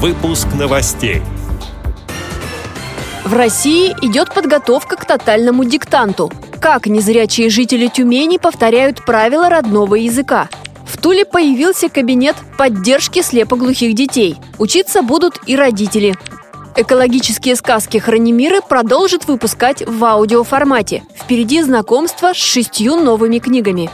Выпуск новостей. В России идет подготовка к тотальному диктанту. Как незрячие жители Тюмени повторяют правила родного языка? В Туле появился кабинет поддержки слепоглухих детей. Учиться будут и родители. Экологические сказки «Хранимиры» продолжат выпускать в аудиоформате. Впереди знакомство с шестью новыми книгами.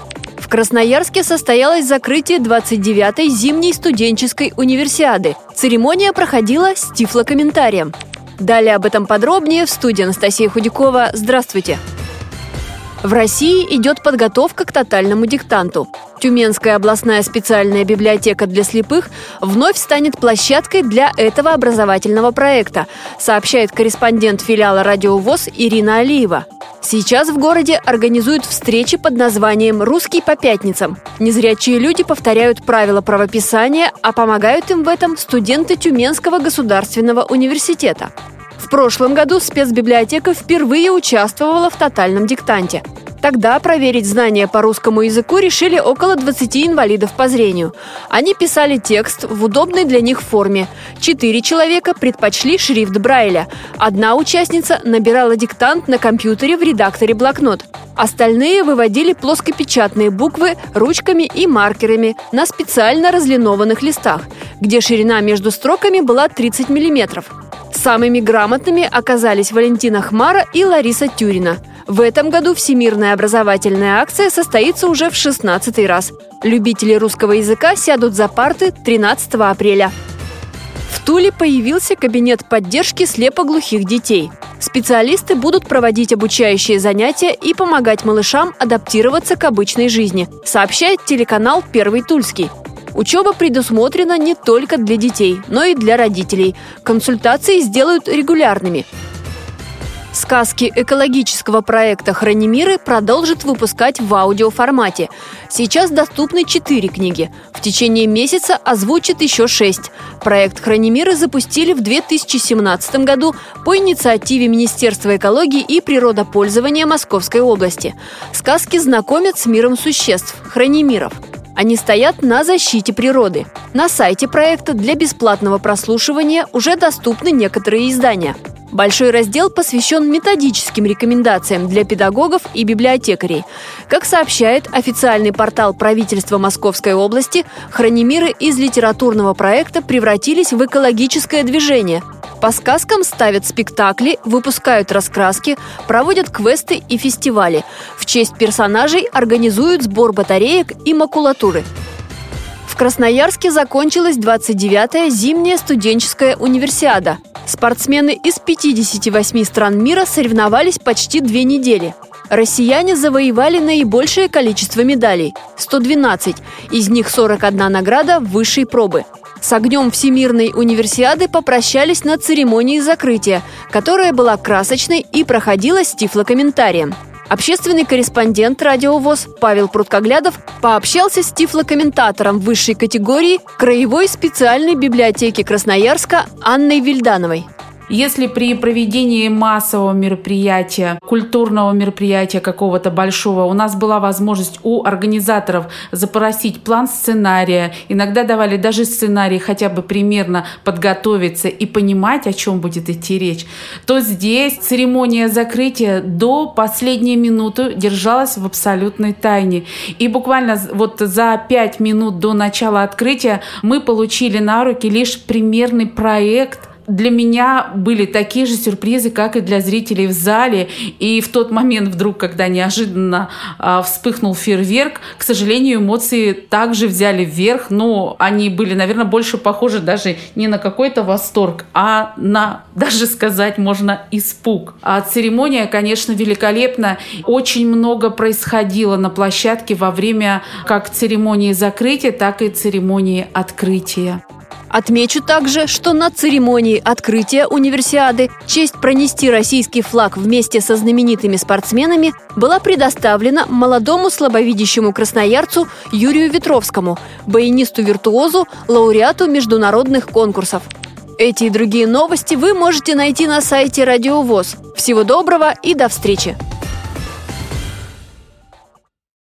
Красноярске состоялось закрытие 29-й зимней студенческой универсиады. Церемония проходила с тифлокомментарием. Далее об этом подробнее в студии Анастасия Худякова. Здравствуйте! В России идет подготовка к тотальному диктанту. Тюменская областная специальная библиотека для слепых вновь станет площадкой для этого образовательного проекта, сообщает корреспондент филиала «Радио ВОЗ» Ирина Алиева. Сейчас в городе организуют встречи под названием «Русский по пятницам». Незрячие люди повторяют правила правописания, а помогают им в этом студенты Тюменского государственного университета. В прошлом году спецбиблиотека впервые участвовала в тотальном диктанте. Тогда проверить знания по русскому языку решили около 20 инвалидов по зрению. Они писали текст в удобной для них форме. Четыре человека предпочли шрифт Брайля. Одна участница набирала диктант на компьютере в редакторе блокнот. Остальные выводили плоскопечатные буквы ручками и маркерами на специально разлинованных листах, где ширина между строками была 30 миллиметров. Самыми грамотными оказались Валентина Хмара и Лариса Тюрина – в этом году Всемирная образовательная акция состоится уже в 16 раз. Любители русского языка сядут за парты 13 апреля. В Туле появился кабинет поддержки слепоглухих детей. Специалисты будут проводить обучающие занятия и помогать малышам адаптироваться к обычной жизни, сообщает телеканал «Первый Тульский». Учеба предусмотрена не только для детей, но и для родителей. Консультации сделают регулярными. Сказки экологического проекта «Хранимиры» продолжит выпускать в аудиоформате. Сейчас доступны четыре книги. В течение месяца озвучит еще шесть. Проект «Хранимиры» запустили в 2017 году по инициативе Министерства экологии и природопользования Московской области. Сказки знакомят с миром существ – хранимиров. Они стоят на защите природы. На сайте проекта для бесплатного прослушивания уже доступны некоторые издания – Большой раздел посвящен методическим рекомендациям для педагогов и библиотекарей. Как сообщает официальный портал правительства Московской области, хранимиры из литературного проекта превратились в экологическое движение. По сказкам ставят спектакли, выпускают раскраски, проводят квесты и фестивали. В честь персонажей организуют сбор батареек и макулатуры. В Красноярске закончилась 29-я зимняя студенческая универсиада – Спортсмены из 58 стран мира соревновались почти две недели. Россияне завоевали наибольшее количество медалей – 112, из них 41 награда высшей пробы. С огнем Всемирной универсиады попрощались на церемонии закрытия, которая была красочной и проходила с тифлокомментарием. Общественный корреспондент радиовоз Павел Пруткоглядов пообщался с тифлокомментатором высшей категории Краевой специальной библиотеки Красноярска Анной Вильдановой. Если при проведении массового мероприятия, культурного мероприятия какого-то большого, у нас была возможность у организаторов запросить план сценария, иногда давали даже сценарий хотя бы примерно подготовиться и понимать, о чем будет идти речь, то здесь церемония закрытия до последней минуты держалась в абсолютной тайне. И буквально вот за пять минут до начала открытия мы получили на руки лишь примерный проект для меня были такие же сюрпризы, как и для зрителей в зале. И в тот момент вдруг, когда неожиданно э, вспыхнул фейерверк, к сожалению, эмоции также взяли вверх, но они были, наверное, больше похожи даже не на какой-то восторг, а на, даже сказать можно, испуг. А церемония, конечно, великолепна. Очень много происходило на площадке во время как церемонии закрытия, так и церемонии открытия. Отмечу также, что на церемонии открытия универсиады честь пронести российский флаг вместе со знаменитыми спортсменами была предоставлена молодому слабовидящему красноярцу Юрию Ветровскому, баянисту-виртуозу, лауреату международных конкурсов. Эти и другие новости вы можете найти на сайте Радио ВОЗ. Всего доброго и до встречи!